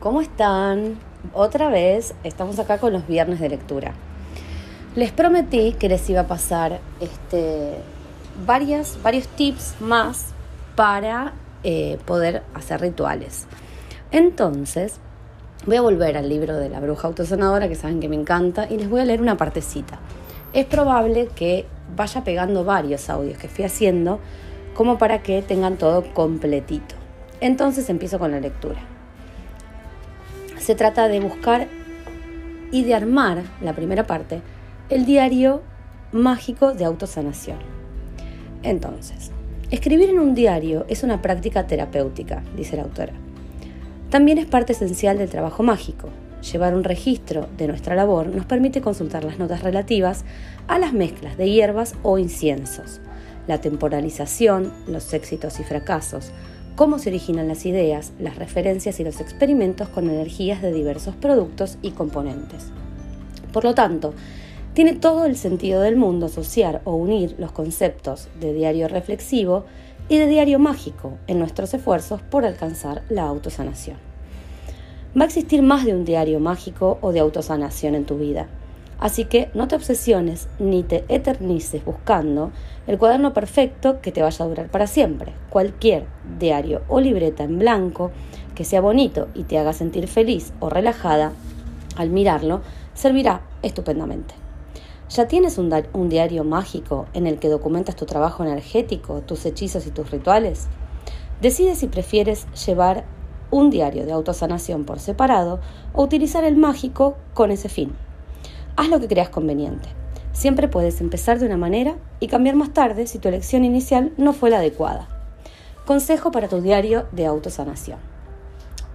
¿cómo están? Otra vez estamos acá con los viernes de lectura. Les prometí que les iba a pasar este, varias, varios tips más para eh, poder hacer rituales. Entonces, voy a volver al libro de la bruja autosanadora, que saben que me encanta, y les voy a leer una partecita. Es probable que vaya pegando varios audios que fui haciendo, como para que tengan todo completito. Entonces empiezo con la lectura se trata de buscar y de armar, la primera parte, el diario mágico de autosanación. Entonces, escribir en un diario es una práctica terapéutica, dice la autora. También es parte esencial del trabajo mágico. Llevar un registro de nuestra labor nos permite consultar las notas relativas a las mezclas de hierbas o inciensos, la temporalización, los éxitos y fracasos, cómo se originan las ideas, las referencias y los experimentos con energías de diversos productos y componentes. Por lo tanto, tiene todo el sentido del mundo asociar o unir los conceptos de diario reflexivo y de diario mágico en nuestros esfuerzos por alcanzar la autosanación. Va a existir más de un diario mágico o de autosanación en tu vida, Así que no te obsesiones ni te eternices buscando el cuaderno perfecto que te vaya a durar para siempre. Cualquier diario o libreta en blanco que sea bonito y te haga sentir feliz o relajada al mirarlo servirá estupendamente. ¿Ya tienes un, diario mágico en el que documentas tu trabajo energético, tus hechizos y tus rituales? Decide si prefieres llevar un diario de autosanación por separado o utilizar el mágico con ese fin. Haz lo que creas conveniente. Siempre puedes empezar de una manera y cambiar más tarde si tu elección inicial no fue la adecuada. Consejo para tu diario de autosanación.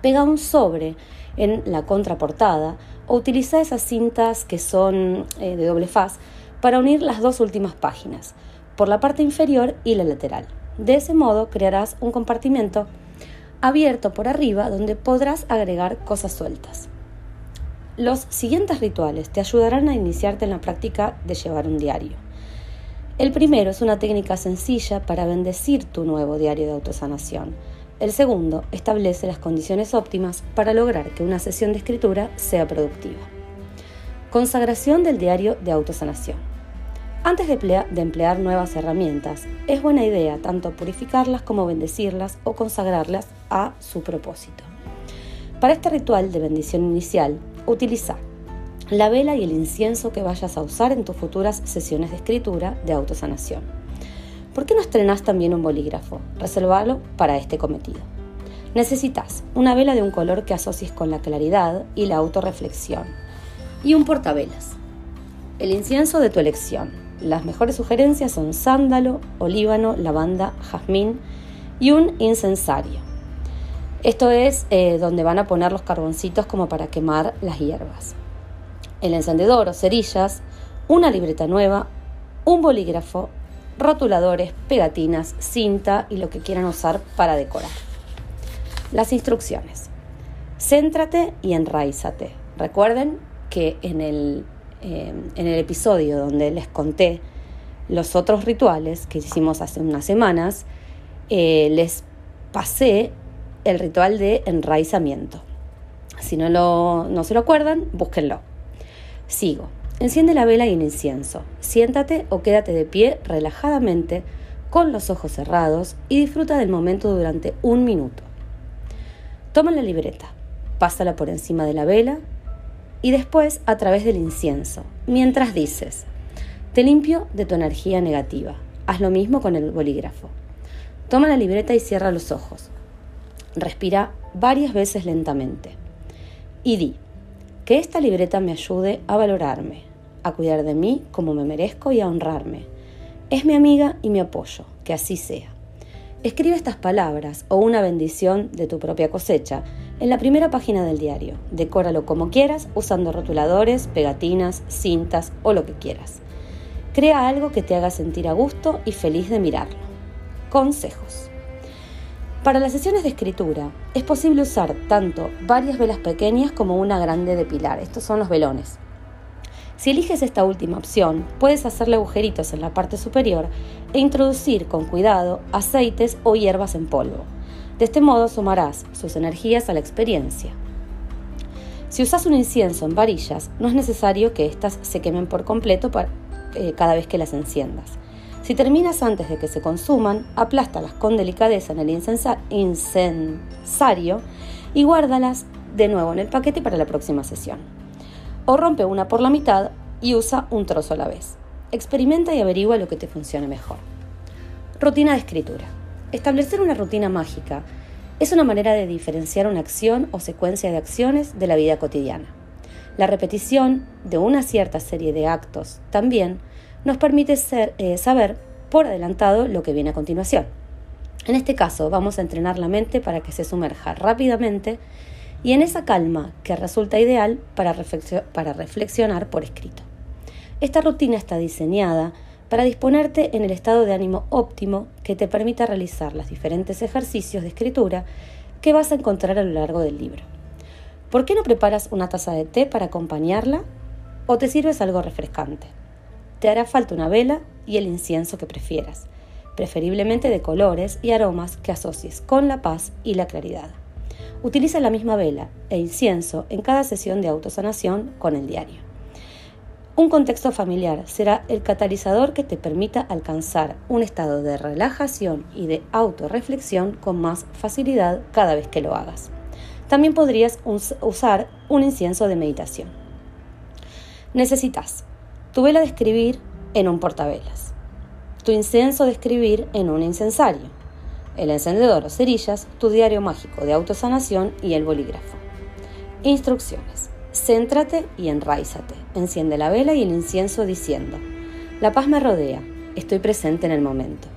Pega un sobre en la contraportada o utiliza esas cintas que son eh, de doble faz para unir las dos últimas páginas, por la parte inferior y la lateral. De ese modo crearás un compartimento abierto por arriba donde podrás agregar cosas sueltas. Los siguientes rituales te ayudarán a iniciarte en la práctica de llevar un diario. El primero es una técnica sencilla para bendecir tu nuevo diario de autosanación. El segundo establece las condiciones óptimas para lograr que una sesión de escritura sea productiva. Consagración del diario de autosanación. Antes de, emplear nuevas herramientas, es buena idea tanto purificarlas como bendecirlas o consagrarlas a su propósito. Para este ritual de bendición inicial, Utiliza la vela y el incienso que vayas a usar en tus futuras sesiones de escritura de autosanación. ¿Por qué no estrenas también un bolígrafo? Reservalo para este cometido. Necesitas una vela de un color que asocies con la claridad y la autorreflexión y un portavelas. El incienso de tu elección. Las mejores sugerencias son sándalo, olíbano, lavanda, jazmín y un incensario. Esto es eh, donde van a poner los carboncitos como para quemar las hierbas. El encendedor o cerillas, una libreta nueva, un bolígrafo, rotuladores, pegatinas, cinta y lo que quieran usar para decorar. Las instrucciones. Céntrate y enraízate. Recuerden que en el, eh, en el episodio donde les conté los otros rituales que hicimos hace unas semanas, eh, les pasé el ritual de enraizamiento. Si no, lo, no se lo acuerdan, búsquenlo. Sigo. Enciende la vela y el incienso. Siéntate o quédate de pie relajadamente con los ojos cerrados y disfruta del momento durante un minuto. Toma la libreta, pásala por encima de la vela y después a través del incienso, mientras dices, te limpio de tu energía negativa. Haz lo mismo con el bolígrafo. Toma la libreta y cierra los ojos. Respira varias veces lentamente y di, que esta libreta me ayude a valorarme, a cuidar de mí como me merezco y a honrarme. Es mi amiga y mi apoyo, que así sea. Escribe estas palabras o una bendición de tu propia cosecha en la primera página del diario. Decóralo como quieras, usando rotuladores, pegatinas, cintas o lo que quieras. Crea algo que te haga sentir a gusto y feliz de mirarlo. Consejos. Para las sesiones de escritura es posible usar tanto varias velas pequeñas como una grande de pilar. Estos son los velones. Si eliges esta última opción, puedes hacerle agujeritos en la parte superior e introducir con cuidado aceites o hierbas en polvo. De este modo sumarás sus energías a la experiencia. Si usas un incienso en varillas, no es necesario que éstas se quemen por completo eh, cada vez que las enciendas. Si terminas antes de que se consuman, aplástalas con delicadeza en el incensario y guárdalas de nuevo en el paquete para la próxima sesión. O rompe una por la mitad y usa un trozo a la vez. Experimenta y averigua lo que te funcione mejor. Rutina de escritura. Establecer una rutina mágica es una manera de diferenciar una acción o secuencia de acciones de la vida cotidiana. La repetición de una cierta serie de actos también nos permite eh, saber por adelantado lo que viene a continuación. En este caso, vamos a entrenar la mente para que se sumerja rápidamente y en esa calma que resulta ideal para, reflexionar por escrito. Esta rutina está diseñada para disponerte en el estado de ánimo óptimo que te permita realizar los diferentes ejercicios de escritura que vas a encontrar a lo largo del libro. ¿Por qué no preparas una taza de té para acompañarla o te sirves algo refrescante? Te hará falta una vela y el incienso que prefieras, preferiblemente de colores y aromas que asocies con la paz y la claridad. Utiliza la misma vela e incienso en cada sesión de autosanación con el diario. Un contexto familiar será el catalizador que te permita alcanzar un estado de relajación y de autorreflexión con más facilidad cada vez que lo hagas. También podrías usar un incienso de meditación. Necesitas tu vela de escribir en un portavelas, tu incienso de escribir en un incensario, el encendedor o cerillas, tu diario mágico de autosanación y el bolígrafo. Instrucciones. Céntrate y enraízate. Enciende la vela y el incienso diciendo, La paz me rodea, estoy presente en el momento.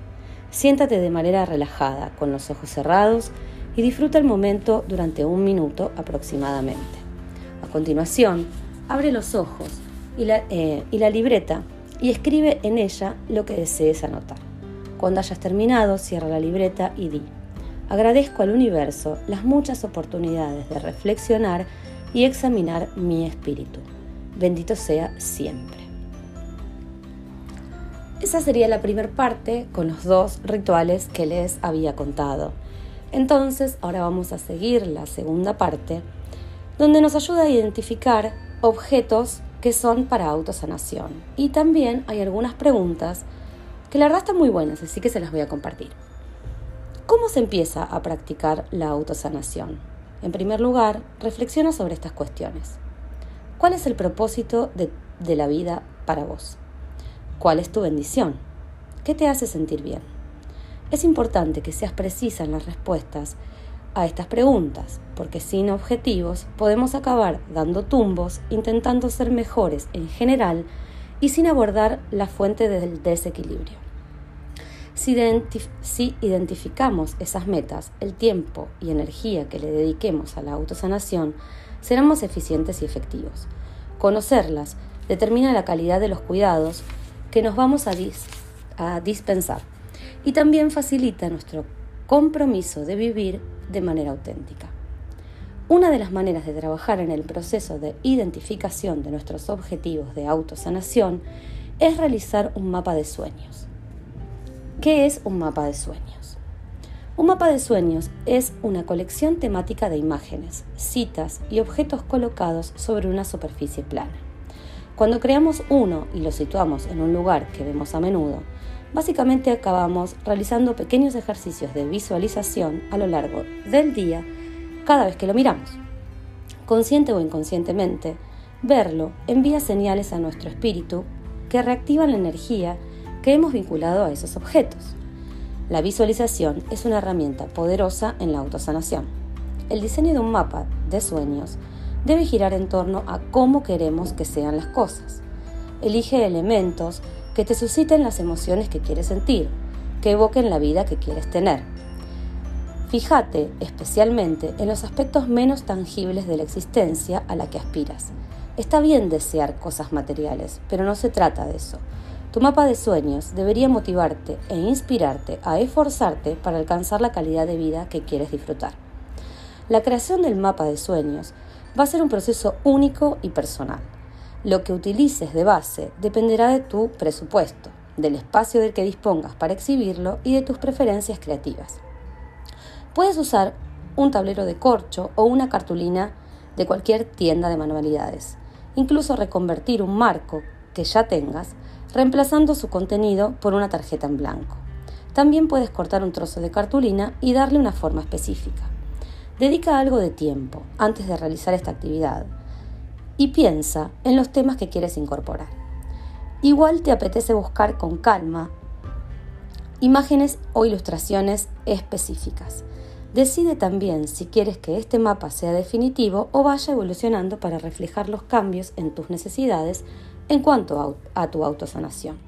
Siéntate de manera relajada, con los ojos cerrados, y disfruta el momento durante un minuto aproximadamente. A continuación, abre los ojos y la, eh, y la libreta y escribe en ella lo que desees anotar. Cuando hayas terminado, cierra la libreta y di, agradezco al universo las muchas oportunidades de reflexionar y examinar mi espíritu. Bendito sea siempre. Esa sería la primera parte con los dos rituales que les había contado. Entonces, ahora vamos a seguir la segunda parte, donde nos ayuda a identificar objetos que son para autosanación. Y también hay algunas preguntas que la verdad están muy buenas, así que se las voy a compartir. ¿Cómo se empieza a practicar la autosanación? En primer lugar, reflexiona sobre estas cuestiones. ¿Cuál es el propósito de, de la vida para vos? ¿Cuál es tu bendición? ¿Qué te hace sentir bien? Es importante que seas precisa en las respuestas a estas preguntas, porque sin objetivos podemos acabar dando tumbos intentando ser mejores en general y sin abordar la fuente del desequilibrio. Si, identificamos esas metas, el tiempo y energía que le dediquemos a la autosanación serán más eficientes y efectivos. Conocerlas determina la calidad de los cuidados que nos vamos a dispensar y también facilita nuestro compromiso de vivir de manera auténtica. Una de las maneras de trabajar en el proceso de identificación de nuestros objetivos de autosanación es realizar un mapa de sueños. ¿Qué es un mapa de sueños? Un mapa de sueños es una colección temática de imágenes, citas y objetos colocados sobre una superficie plana. Cuando creamos uno y lo situamos en un lugar que vemos a menudo, básicamente acabamos realizando pequeños ejercicios de visualización a lo largo del día cada vez que lo miramos. Consciente o inconscientemente, verlo envía señales a nuestro espíritu que reactivan la energía que hemos vinculado a esos objetos. La visualización es una herramienta poderosa en la autosanación. El diseño de un mapa de sueños debe girar en torno a cómo queremos que sean las cosas. Elige elementos que te susciten las emociones que quieres sentir, que evoquen la vida que quieres tener. Fíjate especialmente en los aspectos menos tangibles de la existencia a la que aspiras. Está bien desear cosas materiales, pero no se trata de eso. Tu mapa de sueños debería motivarte e inspirarte a esforzarte para alcanzar la calidad de vida que quieres disfrutar. La creación del mapa de sueños va a ser un proceso único y personal. Lo que utilices de base dependerá de tu presupuesto, del espacio del que dispongas para exhibirlo y de tus preferencias creativas. Puedes usar un tablero de corcho o una cartulina de cualquier tienda de manualidades. Incluso reconvertir un marco que ya tengas, reemplazando su contenido por una tarjeta en blanco. También puedes cortar un trozo de cartulina y darle una forma específica. Dedica algo de tiempo antes de realizar esta actividad y piensa en los temas que quieres incorporar. Igual te apetece buscar con calma imágenes o ilustraciones específicas. Decide también si quieres que este mapa sea definitivo o vaya evolucionando para reflejar los cambios en tus necesidades en cuanto a, tu autosanación.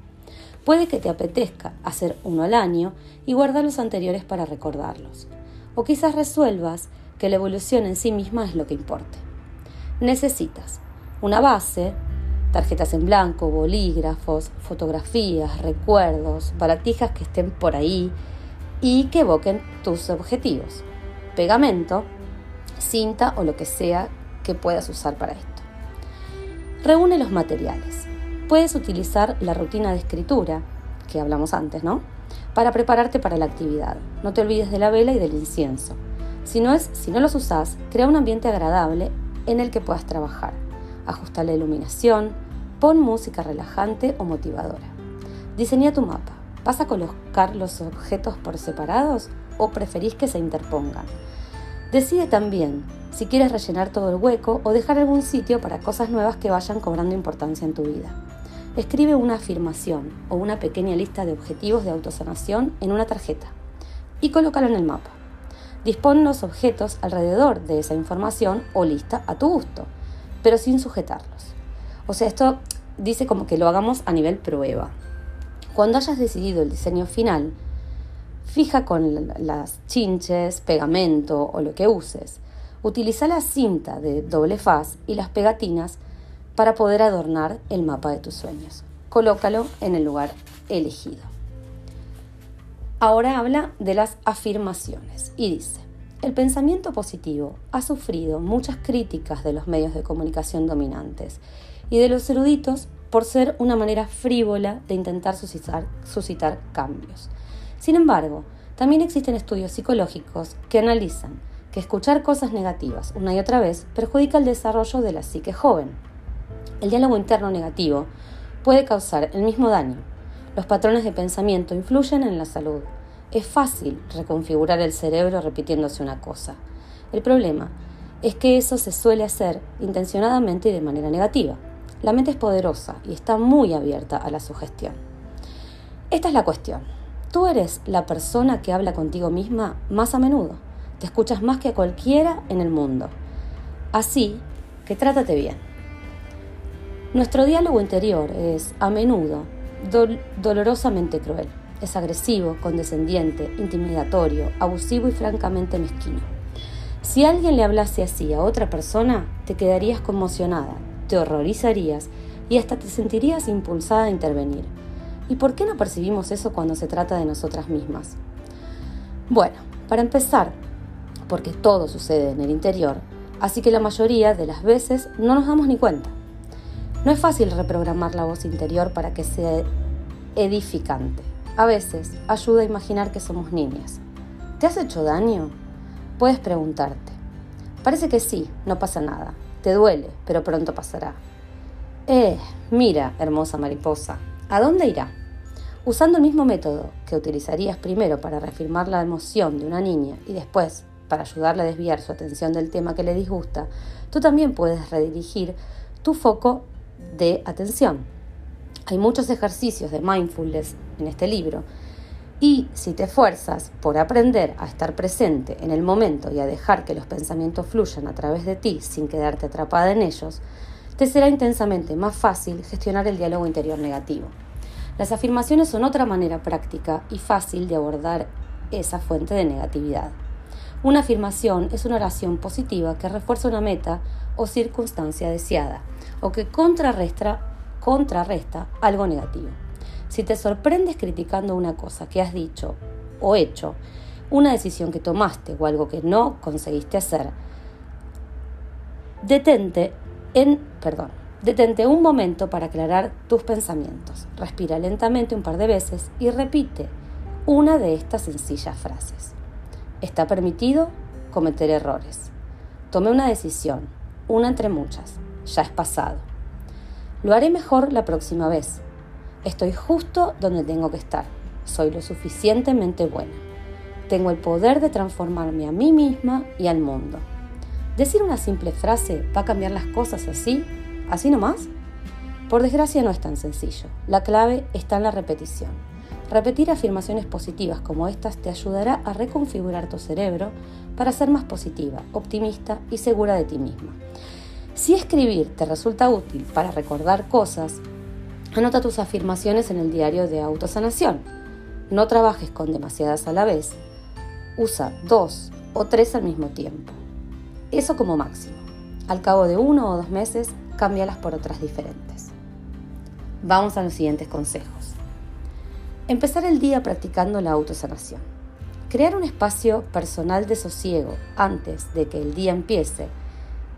Puede que te apetezca hacer uno al año y guardar los anteriores para recordarlos. O quizás resuelvas que la evolución en sí misma es lo que importe. Necesitas una base, tarjetas en blanco, bolígrafos, fotografías, recuerdos, baratijas que estén por ahí y que evoquen tus objetivos. Pegamento, cinta o lo que sea que puedas usar para esto. Reúne los materiales. Puedes utilizar la rutina de escritura, que hablamos antes, ¿no? Para prepararte para la actividad. No te olvides de la vela y del incienso. Si no, es, si no los usas, crea un ambiente agradable en el que puedas trabajar ajusta la iluminación, pon música relajante o motivadora. Diseña tu mapa. ¿Vas a colocar los objetos por separados o preferís que se interpongan? Decide también si quieres rellenar todo el hueco o dejar algún sitio para cosas nuevas que vayan cobrando importancia en tu vida. Escribe una afirmación o una pequeña lista de objetivos de autosanación en una tarjeta y colócalo en el mapa. Dispon los objetos alrededor de esa información o lista a tu gusto pero sin sujetarlos. O sea, esto dice como que lo hagamos a nivel prueba. Cuando hayas decidido el diseño final, fija con las chinches, pegamento o lo que uses. Utiliza la cinta de doble faz y las pegatinas para poder adornar el mapa de tus sueños. Colócalo en el lugar elegido. Ahora habla de las afirmaciones y dice, el pensamiento positivo ha sufrido muchas críticas de los medios de comunicación dominantes y de los eruditos por ser una manera frívola de intentar suscitar, cambios. Sin embargo, también existen estudios psicológicos que analizan que escuchar cosas negativas una y otra vez perjudica el desarrollo de la psique joven. El diálogo interno negativo puede causar el mismo daño. Los patrones de pensamiento influyen en la salud, es fácil reconfigurar el cerebro repitiéndose una cosa. El problema es que eso se suele hacer intencionadamente y de manera negativa. La mente es poderosa y está muy abierta a la sugestión. Esta es la cuestión. Tú eres la persona que habla contigo misma más a menudo. Te escuchas más que a cualquiera en el mundo. Así que trátate bien. Nuestro diálogo interior es a menudo dolorosamente cruel. Es agresivo, condescendiente, intimidatorio, abusivo y francamente mezquino. Si alguien le hablase así a otra persona, te quedarías conmocionada, te horrorizarías y hasta te sentirías impulsada a intervenir. ¿Y por qué no percibimos eso cuando se trata de nosotras mismas? Bueno, para empezar, porque todo sucede en el interior, así que la mayoría de las veces no nos damos ni cuenta. No es fácil reprogramar la voz interior para que sea edificante. A veces ayuda a imaginar que somos niñas. ¿Te has hecho daño? Puedes preguntarte. Parece que sí, no pasa nada. Te duele, pero pronto pasará. Eh, mira, hermosa mariposa, ¿a dónde irá? Usando el mismo método que utilizarías primero para reafirmar la emoción de una niña y después para ayudarle a desviar su atención del tema que le disgusta, tú también puedes redirigir tu foco de atención hay muchos ejercicios de mindfulness en este libro y si te esfuerzas por aprender a estar presente en el momento y a dejar que los pensamientos fluyan a través de ti sin quedarte atrapada en ellos, te será intensamente más fácil gestionar el diálogo interior negativo. Las afirmaciones son otra manera práctica y fácil de abordar esa fuente de negatividad. Una afirmación es una oración positiva que refuerza una meta o circunstancia deseada o que contrarresta contrarresta algo negativo. Si te sorprendes criticando una cosa que has dicho o hecho, una decisión que tomaste o algo que no conseguiste hacer, detente en, perdón, detente un momento para aclarar tus pensamientos. Respira lentamente un par de veces y repite una de estas sencillas frases. Está permitido cometer errores. Tomé una decisión, una entre muchas, ya es pasado. Lo haré mejor la próxima vez. Estoy justo donde tengo que estar. Soy lo suficientemente buena. Tengo el poder de transformarme a mí misma y al mundo. Decir una simple frase va a cambiar las cosas así, así nomás. Por desgracia no es tan sencillo. La clave está en la repetición. Repetir afirmaciones positivas como estas te ayudará a reconfigurar tu cerebro para ser más positiva, optimista y segura de ti misma. Si escribir te resulta útil para recordar cosas, anota tus afirmaciones en el diario de autosanación. No trabajes con demasiadas a la vez. Usa dos o tres al mismo tiempo. Eso como máximo. Al cabo de uno o dos meses, cámbialas por otras diferentes. Vamos a los siguientes consejos. Empezar el día practicando la autosanación. Crear un espacio personal de sosiego antes de que el día empiece,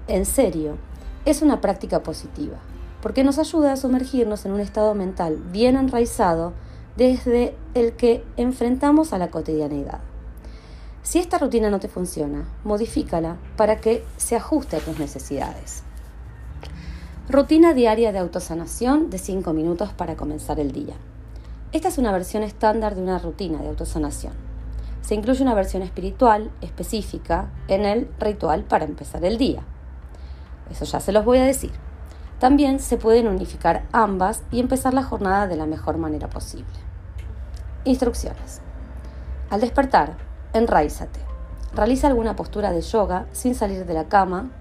en serio, es una práctica positiva, porque nos ayuda a sumergirnos en un estado mental bien enraizado desde el que enfrentamos a la cotidianidad. Si esta rutina no te funciona, modifícala para que se ajuste a tus necesidades. Rutina diaria de autosanación de 5 minutos para comenzar el día. Esta es una versión estándar de una rutina de autosanación. Se incluye una versión espiritual específica en el ritual para empezar el día. Eso ya se los voy a decir. También se pueden unificar ambas y empezar la jornada de la mejor manera posible. Instrucciones. Al despertar, enraízate. Realiza alguna postura de yoga sin salir de la cama.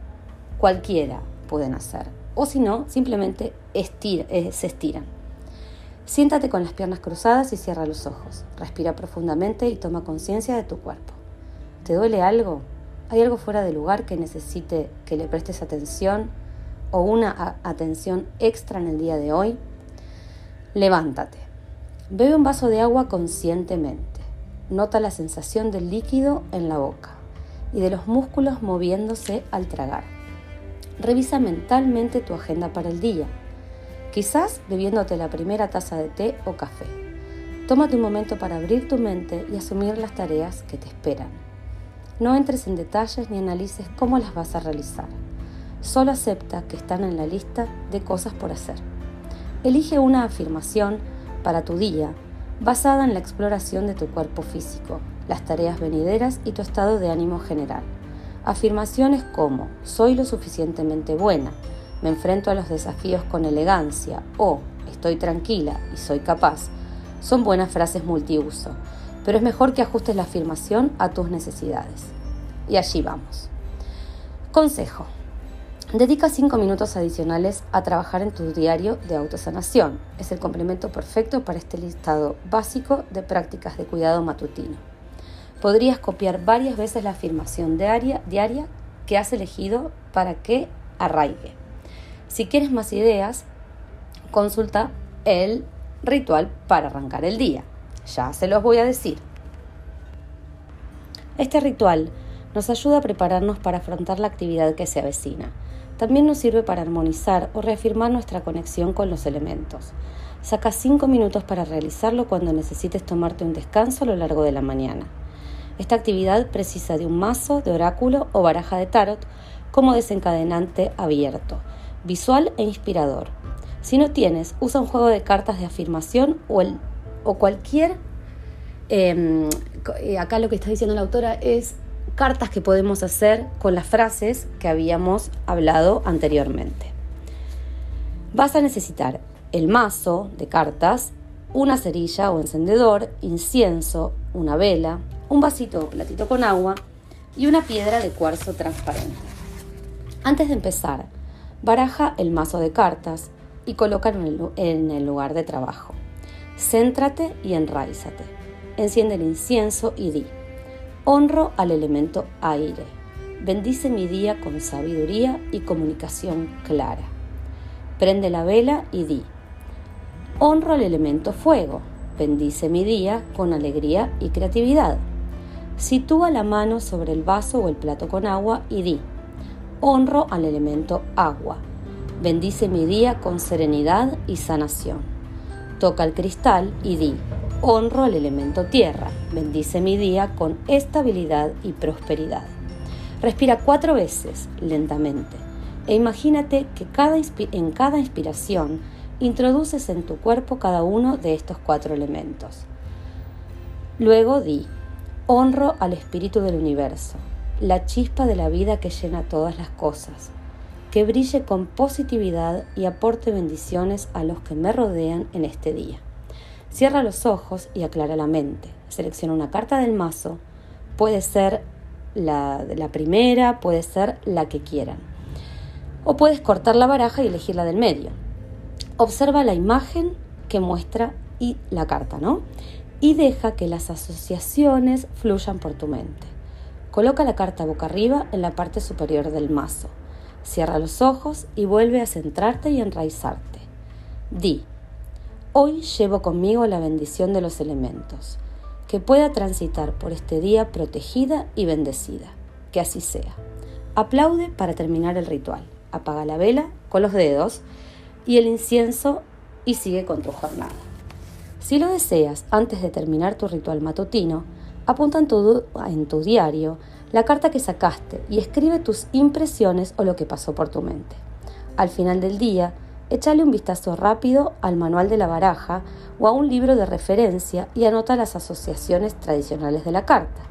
Cualquiera pueden hacer. O si no, simplemente eh, se estiran. Siéntate con las piernas cruzadas y cierra los ojos. Respira profundamente y toma conciencia de tu cuerpo. ¿Te duele algo? ¿Hay algo fuera de lugar que necesite que le prestes atención o una atención extra en el día de hoy? Levántate. Bebe un vaso de agua conscientemente. Nota la sensación del líquido en la boca y de los músculos moviéndose al tragar. Revisa mentalmente tu agenda para el día quizás bebiéndote la primera taza de té o café. Tómate un momento para abrir tu mente y asumir las tareas que te esperan. No entres en detalles ni analices cómo las vas a realizar. Solo acepta que están en la lista de cosas por hacer. Elige una afirmación para tu día basada en la exploración de tu cuerpo físico, las tareas venideras y tu estado de ánimo general. Afirmaciones como soy lo suficientemente buena, me enfrento a los desafíos con elegancia o estoy tranquila y soy capaz, son buenas frases multiuso, pero es mejor que ajustes la afirmación a tus necesidades. Y allí vamos. Consejo. Dedica 5 minutos adicionales a trabajar en tu diario de autosanación. Es el complemento perfecto para este listado básico de prácticas de cuidado matutino. Podrías copiar varias veces la afirmación diaria, diaria que has elegido para que arraigue. Si quieres más ideas, consulta el ritual para arrancar el día. Ya se los voy a decir. Este ritual nos ayuda a prepararnos para afrontar la actividad que se avecina. También nos sirve para armonizar o reafirmar nuestra conexión con los elementos. Saca 5 minutos para realizarlo cuando necesites tomarte un descanso a lo largo de la mañana. Esta actividad precisa de un mazo de oráculo o baraja de tarot como desencadenante abierto visual e inspirador. Si no tienes, usa un juego de cartas de afirmación o, el, o cualquier... Em, eh, acá lo que está diciendo la autora es cartas que podemos hacer con las frases que habíamos hablado anteriormente. Vas a necesitar el mazo de cartas, una cerilla o encendedor, incienso, una vela, un vasito o platito con agua y una piedra de cuarzo transparente. Antes de empezar, Baraja el mazo de cartas y colócalo en el lugar de trabajo. Céntrate y enraízate. Enciende el incienso y di, honro al elemento aire. Bendice mi día con sabiduría y comunicación clara. Prende la vela y di, honro al elemento fuego. Bendice mi día con alegría y creatividad. Sitúa la mano sobre el vaso o el plato con agua y di, honro al elemento agua. Bendice mi día con serenidad y sanación. Toca el cristal y di, honro al elemento tierra. Bendice mi día con estabilidad y prosperidad. Respira cuatro veces lentamente. e imagínate que cada en cada inspiración introduces en tu cuerpo cada uno de estos cuatro elementos. Luego di, honro al espíritu del universo, la chispa de la vida que llena todas las cosas, que brille con positividad y aporte bendiciones a los que me rodean en este día. Cierra los ojos y aclara la mente. Selecciona una carta del mazo, puede ser la, la primera, puede ser la que quieran. O puedes cortar la baraja y elegir la del medio. Observa la imagen que muestra y la carta, ¿no? Y deja que las asociaciones fluyan por tu mente. Coloca la carta boca arriba en la parte superior del mazo. Cierra los ojos y vuelve a centrarte y enraizarte. Di, hoy llevo conmigo la bendición de los elementos, que pueda transitar por este día protegida y bendecida. Que así sea. Aplaude para terminar el ritual. Apaga la vela con los dedos y el incienso y sigue con tu jornada. Si lo deseas, antes de terminar tu ritual matutino, apunta en tu, en tu diario la carta que sacaste y escribe tus impresiones o lo que pasó por tu mente. Al final del día, échale un vistazo rápido al manual de la baraja o a un libro de referencia y anota las asociaciones tradicionales de la carta.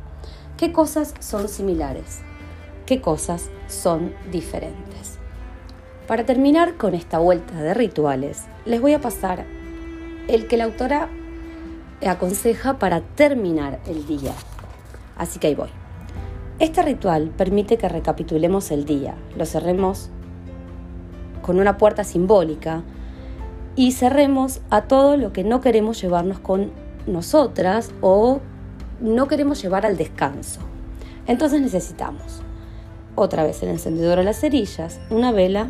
¿Qué cosas son similares? ¿Qué cosas son diferentes? Para terminar con esta vuelta de rituales, les voy a pasar el que la autora aconseja para terminar el día. Así que ahí voy. Este ritual permite que recapitulemos el día, lo cerremos con una puerta simbólica y cerremos a todo lo que no queremos llevarnos con nosotras o no queremos llevar al descanso. Entonces necesitamos otra vez el encendedor a las cerillas, una vela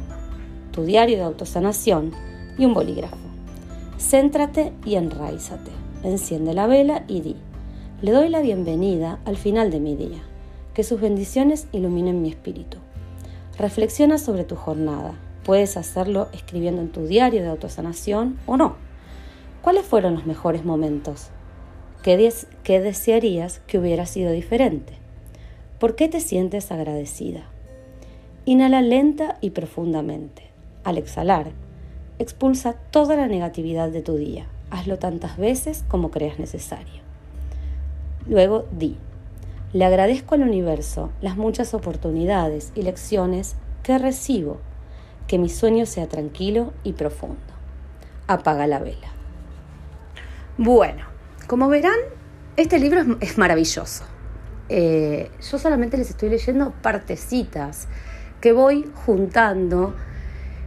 tu diario de autosanación y un bolígrafo. Céntrate y enraízate. Enciende la vela y di, le doy la bienvenida al final de mi día. Que sus bendiciones iluminen mi espíritu. Reflexiona sobre tu jornada. Puedes hacerlo escribiendo en tu diario de autosanación o no. ¿Cuáles fueron los mejores momentos? ¿Qué, ¿Qué, desearías que hubiera sido diferente? ¿Por qué te sientes agradecida? Inhala lenta y profundamente. Al exhalar, expulsa toda la negatividad de tu día. Hazlo tantas veces como creas necesario. Luego di, le agradezco al universo las muchas oportunidades y lecciones que recibo. Que mi sueño sea tranquilo y profundo. Apaga la vela. Bueno, como verán, este libro es, maravilloso. Eh, yo solamente les estoy leyendo partecitas que voy juntando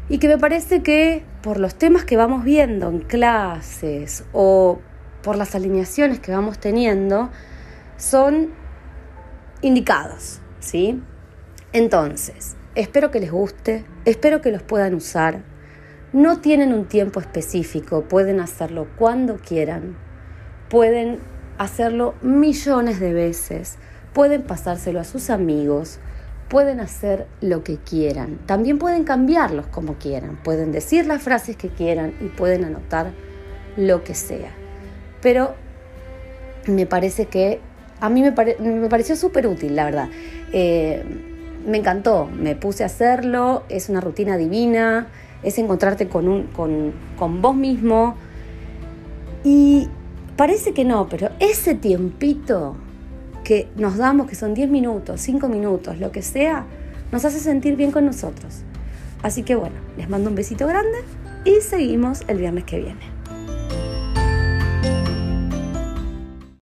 y que me parece que por los temas que vamos viendo en clases o por las alineaciones que vamos teniendo, son indicados, ¿sí? Entonces, espero que les guste, espero que los puedan usar. No tienen un tiempo específico, pueden hacerlo cuando quieran, pueden hacerlo millones de veces, pueden pasárselo a sus amigos, pueden hacer lo que quieran. También pueden cambiarlos como quieran. Pueden decir las frases que quieran y pueden anotar lo que sea. Pero me parece que a mí me, pareció súper útil, la verdad. Eh, me encantó, me puse a hacerlo, es una rutina divina, es encontrarte con, vos mismo. Y parece que no, pero ese tiempito que nos damos, que son 10 minutos, 5 minutos, lo que sea, nos hace sentir bien con nosotros. Así que bueno, les mando un besito grande y seguimos el viernes que viene.